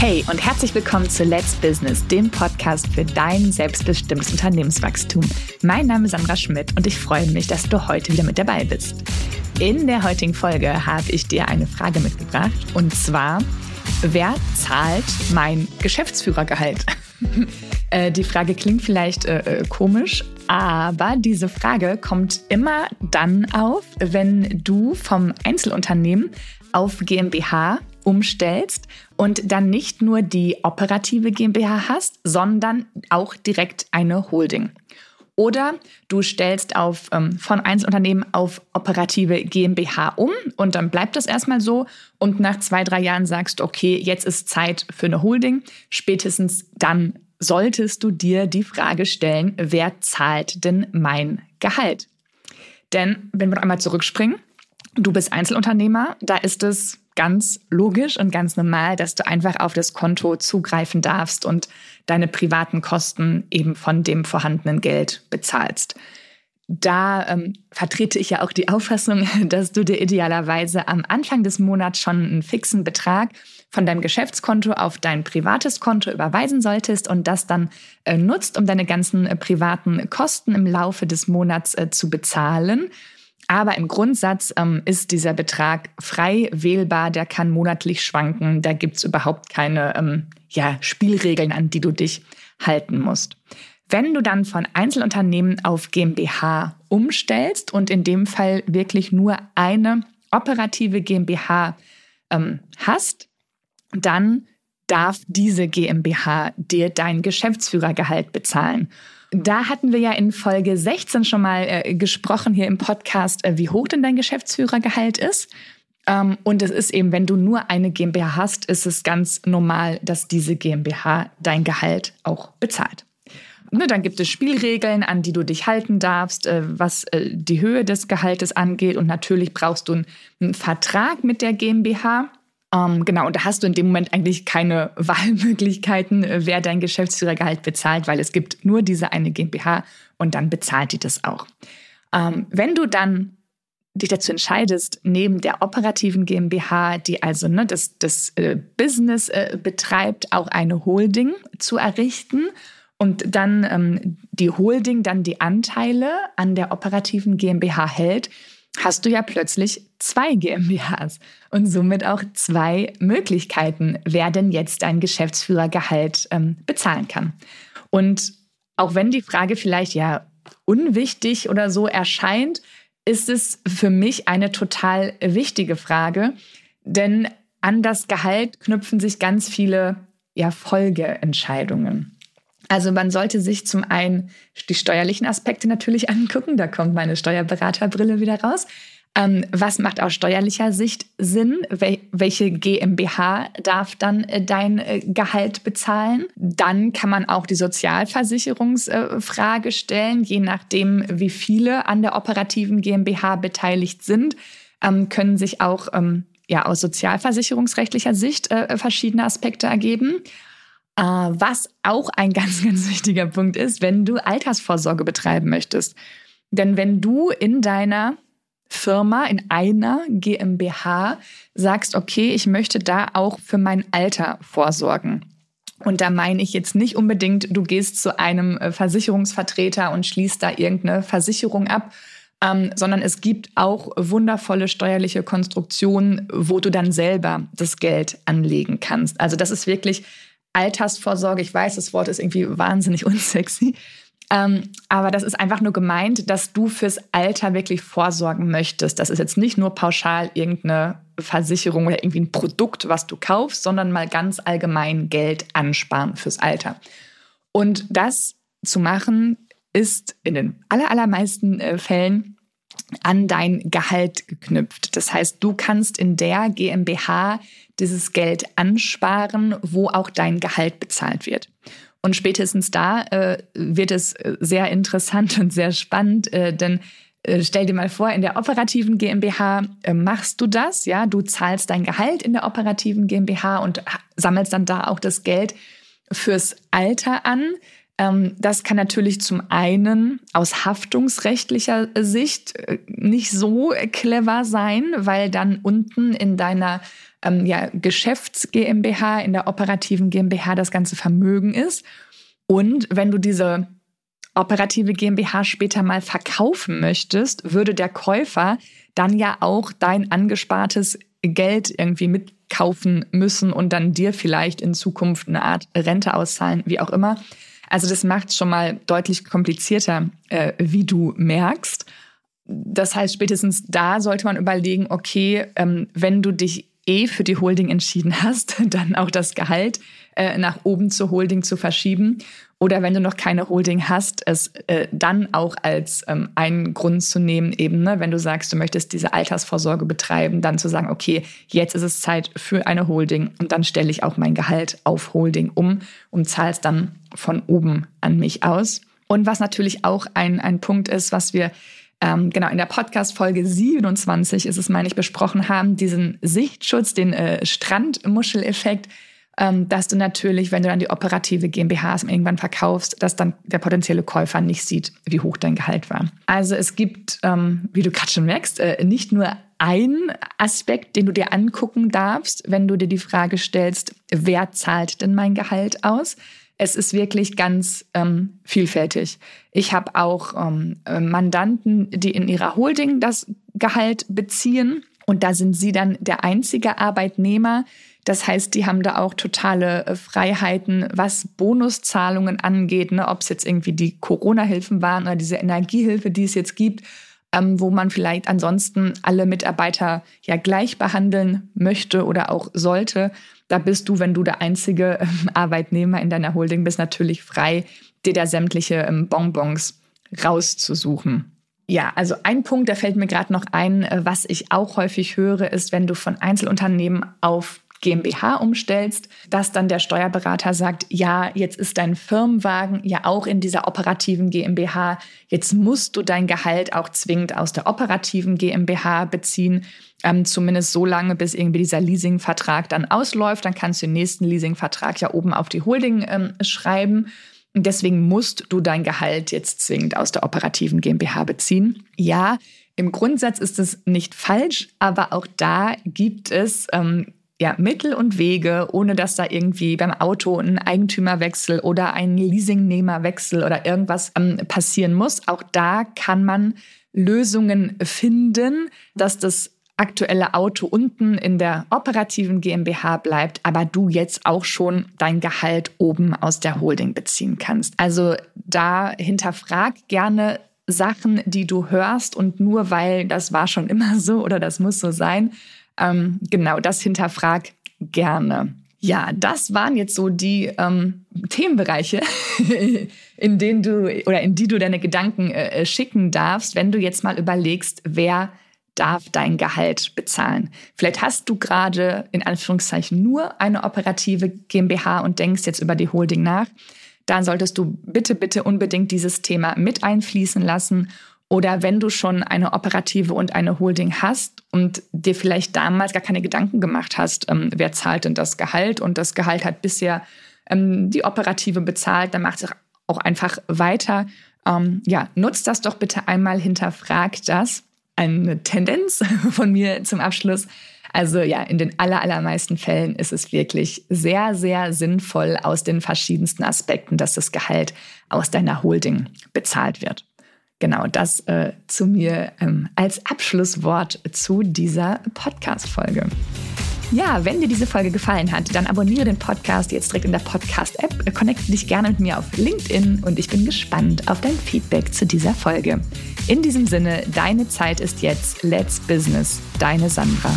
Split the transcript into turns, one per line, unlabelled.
Hey und herzlich willkommen zu Let's Business, dem Podcast für dein selbstbestimmtes Unternehmenswachstum. Mein Name ist Sandra Schmidt und ich freue mich, dass du heute wieder mit dabei bist. In der heutigen Folge habe ich dir eine Frage mitgebracht und zwar, wer zahlt mein Geschäftsführergehalt? Äh, die Frage klingt vielleicht äh, äh, komisch, aber diese Frage kommt immer dann auf, wenn du vom Einzelunternehmen auf GmbH umstellst und dann nicht nur die operative GmbH hast, sondern auch direkt eine Holding. Oder du stellst auf, ähm, von Einzelunternehmen auf operative GmbH um und dann bleibt das erstmal so. Und nach zwei, drei Jahren sagst du, okay, jetzt ist Zeit für eine Holding. Spätestens dann solltest du dir die Frage stellen, wer zahlt denn mein Gehalt? Denn wenn wir einmal zurückspringen, du bist Einzelunternehmer, da ist es ganz logisch und ganz normal, dass du einfach auf das Konto zugreifen darfst und deine privaten Kosten eben von dem vorhandenen Geld bezahlst. Da ähm, vertrete ich ja auch die Auffassung, dass du dir idealerweise am Anfang des Monats schon einen fixen Betrag von deinem Geschäftskonto auf dein privates Konto überweisen solltest und das dann äh, nutzt, um deine ganzen äh, privaten Kosten im Laufe des Monats äh, zu bezahlen. Aber im Grundsatz ähm, ist dieser Betrag frei wählbar, der kann monatlich schwanken. Da gibt's überhaupt keine ähm, ja, Spielregeln, an die du dich halten musst. Wenn du dann von Einzelunternehmen auf GmbH umstellst und in dem Fall wirklich nur eine operative GmbH ähm, hast, dann darf diese GmbH dir dein Geschäftsführergehalt bezahlen. Da hatten wir ja in Folge 16 schon mal äh, gesprochen hier im Podcast, äh, wie hoch denn dein Geschäftsführergehalt ist. Ähm, und es ist eben, wenn du nur eine GmbH hast, ist es ganz normal, dass diese GmbH dein Gehalt auch bezahlt. Ne, dann gibt es Spielregeln, an die du dich halten darfst, äh, was äh, die Höhe des Gehaltes angeht. Und natürlich brauchst du einen, einen Vertrag mit der GmbH. Ähm, genau, und da hast du in dem Moment eigentlich keine Wahlmöglichkeiten, äh, wer dein Geschäftsführergehalt bezahlt, weil es gibt nur diese eine GmbH und dann bezahlt die das auch. Ähm, wenn du dann dich dazu entscheidest, neben der operativen GmbH, die also ne, das, das äh, Business äh, betreibt, auch eine Holding zu errichten und dann ähm, die Holding dann die Anteile an der operativen GmbH hält, hast du ja plötzlich zwei GmbHs und somit auch zwei Möglichkeiten, wer denn jetzt dein Geschäftsführergehalt ähm, bezahlen kann. Und auch wenn die Frage vielleicht ja unwichtig oder so erscheint, ist es für mich eine total wichtige Frage, denn an das Gehalt knüpfen sich ganz viele ja, Folgeentscheidungen. Also man sollte sich zum einen die steuerlichen Aspekte natürlich angucken, da kommt meine Steuerberaterbrille wieder raus. Ähm, was macht aus steuerlicher Sicht Sinn? Wel welche GmbH darf dann äh, dein äh, Gehalt bezahlen? Dann kann man auch die Sozialversicherungsfrage äh, stellen, je nachdem, wie viele an der operativen GmbH beteiligt sind, ähm, können sich auch ähm, ja, aus sozialversicherungsrechtlicher Sicht äh, verschiedene Aspekte ergeben. Äh, was auch ein ganz, ganz wichtiger Punkt ist, wenn du Altersvorsorge betreiben möchtest. Denn wenn du in deiner Firma, in einer GmbH sagst, okay, ich möchte da auch für mein Alter vorsorgen. Und da meine ich jetzt nicht unbedingt, du gehst zu einem äh, Versicherungsvertreter und schließt da irgendeine Versicherung ab, ähm, sondern es gibt auch wundervolle steuerliche Konstruktionen, wo du dann selber das Geld anlegen kannst. Also das ist wirklich Altersvorsorge. Ich weiß, das Wort ist irgendwie wahnsinnig unsexy. Ähm, aber das ist einfach nur gemeint, dass du fürs Alter wirklich vorsorgen möchtest. Das ist jetzt nicht nur pauschal irgendeine Versicherung oder irgendwie ein Produkt, was du kaufst, sondern mal ganz allgemein Geld ansparen fürs Alter. Und das zu machen, ist in den allermeisten äh, Fällen an dein Gehalt geknüpft. Das heißt, du kannst in der GmbH dieses Geld ansparen, wo auch dein Gehalt bezahlt wird. Und spätestens da äh, wird es äh, sehr interessant und sehr spannend, äh, denn äh, stell dir mal vor, in der operativen GmbH äh, machst du das, ja, du zahlst dein Gehalt in der operativen GmbH und sammelst dann da auch das Geld fürs Alter an. Ähm, das kann natürlich zum einen aus haftungsrechtlicher Sicht äh, nicht so clever sein, weil dann unten in deiner ähm, ja, Geschäfts GmbH, in der operativen GmbH das ganze Vermögen ist. Und wenn du diese operative GmbH später mal verkaufen möchtest, würde der Käufer dann ja auch dein angespartes Geld irgendwie mitkaufen müssen und dann dir vielleicht in Zukunft eine Art Rente auszahlen, wie auch immer. Also das macht es schon mal deutlich komplizierter, äh, wie du merkst. Das heißt, spätestens da sollte man überlegen, okay, ähm, wenn du dich eh für die Holding entschieden hast, dann auch das Gehalt äh, nach oben zur Holding zu verschieben. Oder wenn du noch keine Holding hast, es äh, dann auch als ähm, einen Grund zu nehmen, eben, ne, wenn du sagst, du möchtest diese Altersvorsorge betreiben, dann zu sagen, okay, jetzt ist es Zeit für eine Holding und dann stelle ich auch mein Gehalt auf Holding um und zahle es dann von oben an mich aus. Und was natürlich auch ein, ein Punkt ist, was wir ähm, genau in der Podcast-Folge 27 ist es, meine ich, besprochen haben, diesen Sichtschutz, den äh, Strandmuscheleffekt, ähm, dass du natürlich, wenn du dann die operative GmbHs irgendwann verkaufst, dass dann der potenzielle Käufer nicht sieht, wie hoch dein Gehalt war. Also es gibt, ähm, wie du gerade schon merkst, äh, nicht nur einen Aspekt, den du dir angucken darfst, wenn du dir die Frage stellst, wer zahlt denn mein Gehalt aus? Es ist wirklich ganz ähm, vielfältig. Ich habe auch ähm, Mandanten, die in ihrer Holding das Gehalt beziehen. Und da sind sie dann der einzige Arbeitnehmer. Das heißt, die haben da auch totale äh, Freiheiten, was Bonuszahlungen angeht, ne? ob es jetzt irgendwie die Corona-Hilfen waren oder diese Energiehilfe, die es jetzt gibt, ähm, wo man vielleicht ansonsten alle Mitarbeiter ja gleich behandeln möchte oder auch sollte. Da bist du, wenn du der einzige ähm, Arbeitnehmer in deiner Holding bist, natürlich frei, dir da sämtliche ähm, Bonbons rauszusuchen. Ja, also ein Punkt, der fällt mir gerade noch ein, äh, was ich auch häufig höre, ist, wenn du von Einzelunternehmen auf GmbH umstellst, dass dann der Steuerberater sagt, ja, jetzt ist dein Firmenwagen ja auch in dieser operativen GmbH, jetzt musst du dein Gehalt auch zwingend aus der operativen GmbH beziehen, ähm, zumindest so lange, bis irgendwie dieser Leasingvertrag dann ausläuft, dann kannst du den nächsten Leasingvertrag ja oben auf die Holding ähm, schreiben. Und deswegen musst du dein Gehalt jetzt zwingend aus der operativen GmbH beziehen. Ja, im Grundsatz ist es nicht falsch, aber auch da gibt es ähm, ja, Mittel und Wege, ohne dass da irgendwie beim Auto ein Eigentümerwechsel oder ein Leasingnehmerwechsel oder irgendwas ähm, passieren muss. Auch da kann man Lösungen finden, dass das aktuelle Auto unten in der operativen GmbH bleibt, aber du jetzt auch schon dein Gehalt oben aus der Holding beziehen kannst. Also da hinterfrag gerne Sachen, die du hörst und nur weil das war schon immer so oder das muss so sein, ähm, genau, das hinterfrag gerne. Ja, das waren jetzt so die ähm, Themenbereiche, in denen du oder in die du deine Gedanken äh, schicken darfst, wenn du jetzt mal überlegst, wer darf dein Gehalt bezahlen. Vielleicht hast du gerade in Anführungszeichen nur eine operative GmbH und denkst jetzt über die Holding nach. Dann solltest du bitte, bitte unbedingt dieses Thema mit einfließen lassen oder wenn du schon eine operative und eine Holding hast und dir vielleicht damals gar keine Gedanken gemacht hast, ähm, wer zahlt denn das Gehalt und das Gehalt hat bisher ähm, die operative bezahlt, dann macht es auch einfach weiter. Ähm, ja, nutzt das doch bitte einmal, hinterfragt das. Eine Tendenz von mir zum Abschluss. Also ja, in den aller, allermeisten Fällen ist es wirklich sehr, sehr sinnvoll aus den verschiedensten Aspekten, dass das Gehalt aus deiner Holding bezahlt wird. Genau, das äh, zu mir ähm, als Abschlusswort zu dieser Podcast-Folge. Ja, wenn dir diese Folge gefallen hat, dann abonniere den Podcast jetzt direkt in der Podcast-App, connecte dich gerne mit mir auf LinkedIn und ich bin gespannt auf dein Feedback zu dieser Folge. In diesem Sinne, deine Zeit ist jetzt. Let's Business, deine Sandra.